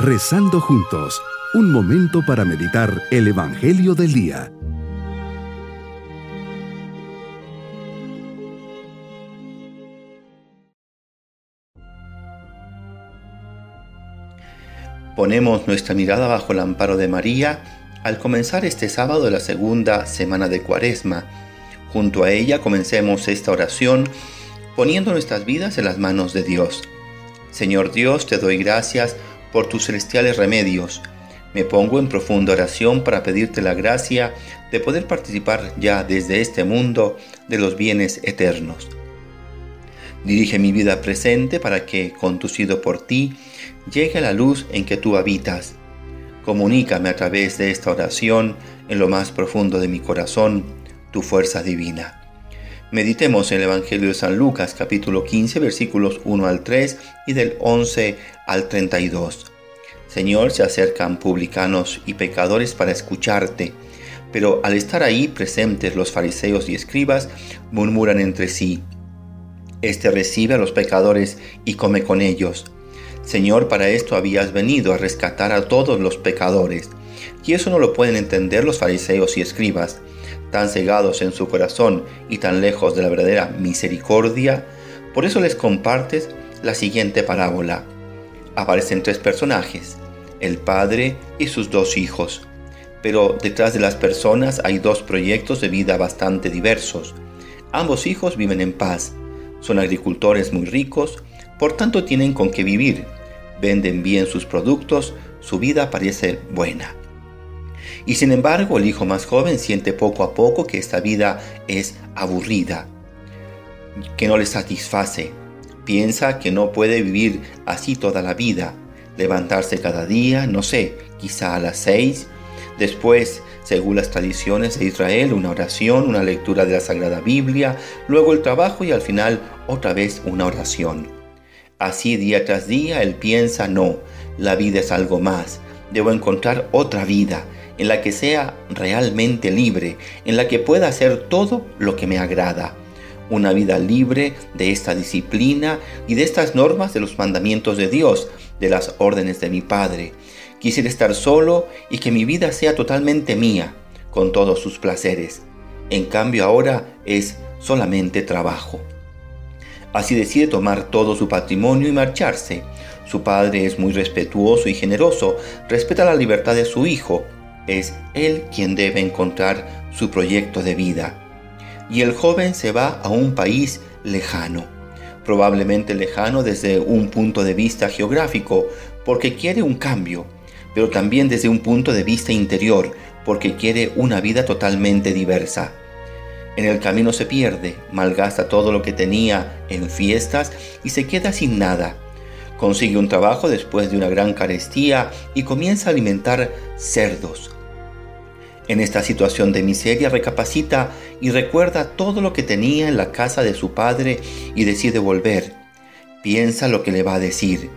Rezando juntos, un momento para meditar el Evangelio del Día. Ponemos nuestra mirada bajo el amparo de María al comenzar este sábado la segunda semana de Cuaresma. Junto a ella comencemos esta oración poniendo nuestras vidas en las manos de Dios. Señor Dios, te doy gracias por tus celestiales remedios. Me pongo en profunda oración para pedirte la gracia de poder participar ya desde este mundo de los bienes eternos. Dirige mi vida presente para que, conducido por ti, llegue a la luz en que tú habitas. Comunícame a través de esta oración en lo más profundo de mi corazón tu fuerza divina. Meditemos en el Evangelio de San Lucas capítulo 15 versículos 1 al 3 y del 11 al 32. Señor, se acercan publicanos y pecadores para escucharte, pero al estar ahí presentes los fariseos y escribas murmuran entre sí. Este recibe a los pecadores y come con ellos. Señor, para esto habías venido a rescatar a todos los pecadores. Y eso no lo pueden entender los fariseos y escribas, tan cegados en su corazón y tan lejos de la verdadera misericordia. Por eso les compartes la siguiente parábola. Aparecen tres personajes, el padre y sus dos hijos. Pero detrás de las personas hay dos proyectos de vida bastante diversos. Ambos hijos viven en paz, son agricultores muy ricos, por tanto tienen con qué vivir, venden bien sus productos, su vida parece buena. Y sin embargo, el hijo más joven siente poco a poco que esta vida es aburrida, que no le satisface. Piensa que no puede vivir así toda la vida, levantarse cada día, no sé, quizá a las seis, después, según las tradiciones de Israel, una oración, una lectura de la Sagrada Biblia, luego el trabajo y al final otra vez una oración. Así día tras día él piensa, no, la vida es algo más, debo encontrar otra vida en la que sea realmente libre, en la que pueda hacer todo lo que me agrada. Una vida libre de esta disciplina y de estas normas de los mandamientos de Dios, de las órdenes de mi Padre. Quisiera estar solo y que mi vida sea totalmente mía, con todos sus placeres. En cambio ahora es solamente trabajo. Así decide tomar todo su patrimonio y marcharse. Su padre es muy respetuoso y generoso, respeta la libertad de su hijo. Es él quien debe encontrar su proyecto de vida. Y el joven se va a un país lejano, probablemente lejano desde un punto de vista geográfico, porque quiere un cambio, pero también desde un punto de vista interior, porque quiere una vida totalmente diversa. En el camino se pierde, malgasta todo lo que tenía en fiestas y se queda sin nada. Consigue un trabajo después de una gran carestía y comienza a alimentar cerdos. En esta situación de miseria recapacita y recuerda todo lo que tenía en la casa de su padre y decide volver. Piensa lo que le va a decir.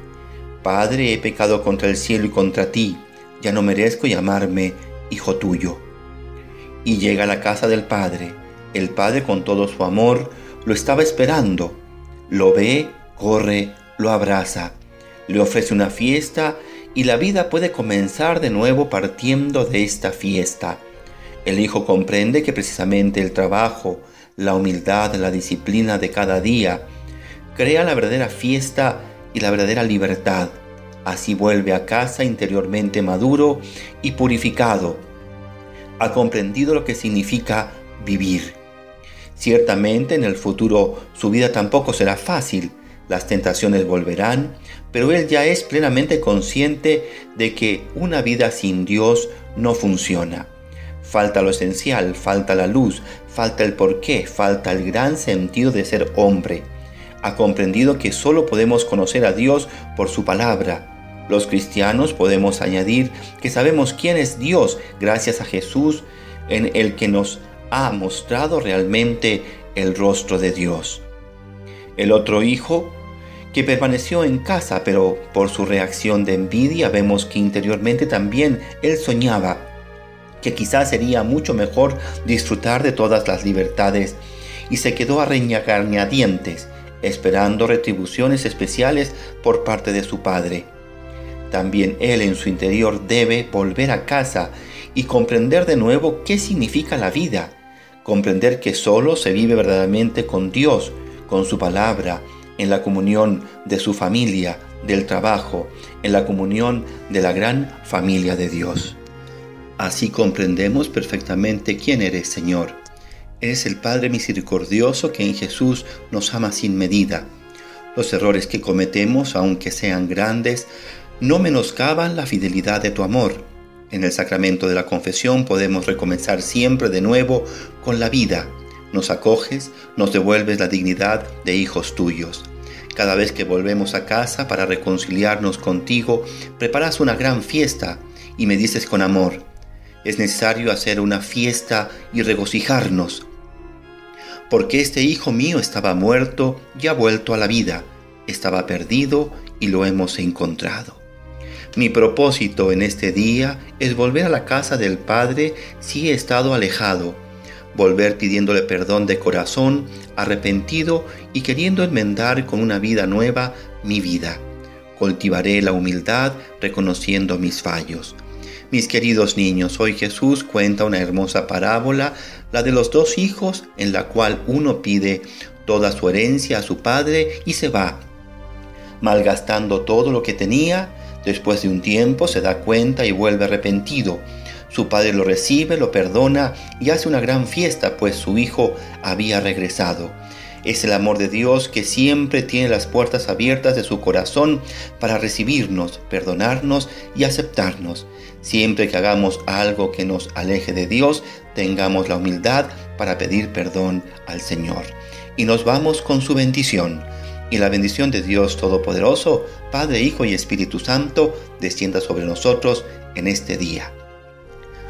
Padre, he pecado contra el cielo y contra ti, ya no merezco llamarme hijo tuyo. Y llega a la casa del padre el padre con todo su amor lo estaba esperando. Lo ve, corre, lo abraza, le ofrece una fiesta y la vida puede comenzar de nuevo partiendo de esta fiesta. El hijo comprende que precisamente el trabajo, la humildad, la disciplina de cada día, crea la verdadera fiesta y la verdadera libertad. Así vuelve a casa interiormente maduro y purificado. Ha comprendido lo que significa vivir. Ciertamente en el futuro su vida tampoco será fácil, las tentaciones volverán, pero él ya es plenamente consciente de que una vida sin Dios no funciona. Falta lo esencial, falta la luz, falta el porqué, falta el gran sentido de ser hombre. Ha comprendido que solo podemos conocer a Dios por su palabra. Los cristianos podemos añadir que sabemos quién es Dios gracias a Jesús en el que nos ha mostrado realmente el rostro de Dios. El otro hijo, que permaneció en casa, pero por su reacción de envidia vemos que interiormente también él soñaba que quizás sería mucho mejor disfrutar de todas las libertades y se quedó a dientes esperando retribuciones especiales por parte de su padre. también él en su interior debe volver a casa y comprender de nuevo qué significa la vida, comprender que solo se vive verdaderamente con Dios, con su palabra, en la comunión de su familia, del trabajo, en la comunión de la gran familia de Dios. Así comprendemos perfectamente quién eres, Señor. Eres el Padre misericordioso que en Jesús nos ama sin medida. Los errores que cometemos, aunque sean grandes, no menoscaban la fidelidad de tu amor. En el sacramento de la confesión podemos recomenzar siempre de nuevo con la vida. Nos acoges, nos devuelves la dignidad de hijos tuyos. Cada vez que volvemos a casa para reconciliarnos contigo, preparas una gran fiesta y me dices con amor, es necesario hacer una fiesta y regocijarnos, porque este hijo mío estaba muerto y ha vuelto a la vida, estaba perdido y lo hemos encontrado. Mi propósito en este día es volver a la casa del Padre si he estado alejado, volver pidiéndole perdón de corazón, arrepentido y queriendo enmendar con una vida nueva mi vida. Cultivaré la humildad reconociendo mis fallos. Mis queridos niños, hoy Jesús cuenta una hermosa parábola, la de los dos hijos, en la cual uno pide toda su herencia a su padre y se va, malgastando todo lo que tenía, después de un tiempo se da cuenta y vuelve arrepentido su padre lo recibe, lo perdona y hace una gran fiesta, pues su hijo había regresado. Es el amor de Dios que siempre tiene las puertas abiertas de su corazón para recibirnos, perdonarnos y aceptarnos. Siempre que hagamos algo que nos aleje de Dios, tengamos la humildad para pedir perdón al Señor. Y nos vamos con su bendición. Y la bendición de Dios Todopoderoso, Padre, Hijo y Espíritu Santo, descienda sobre nosotros en este día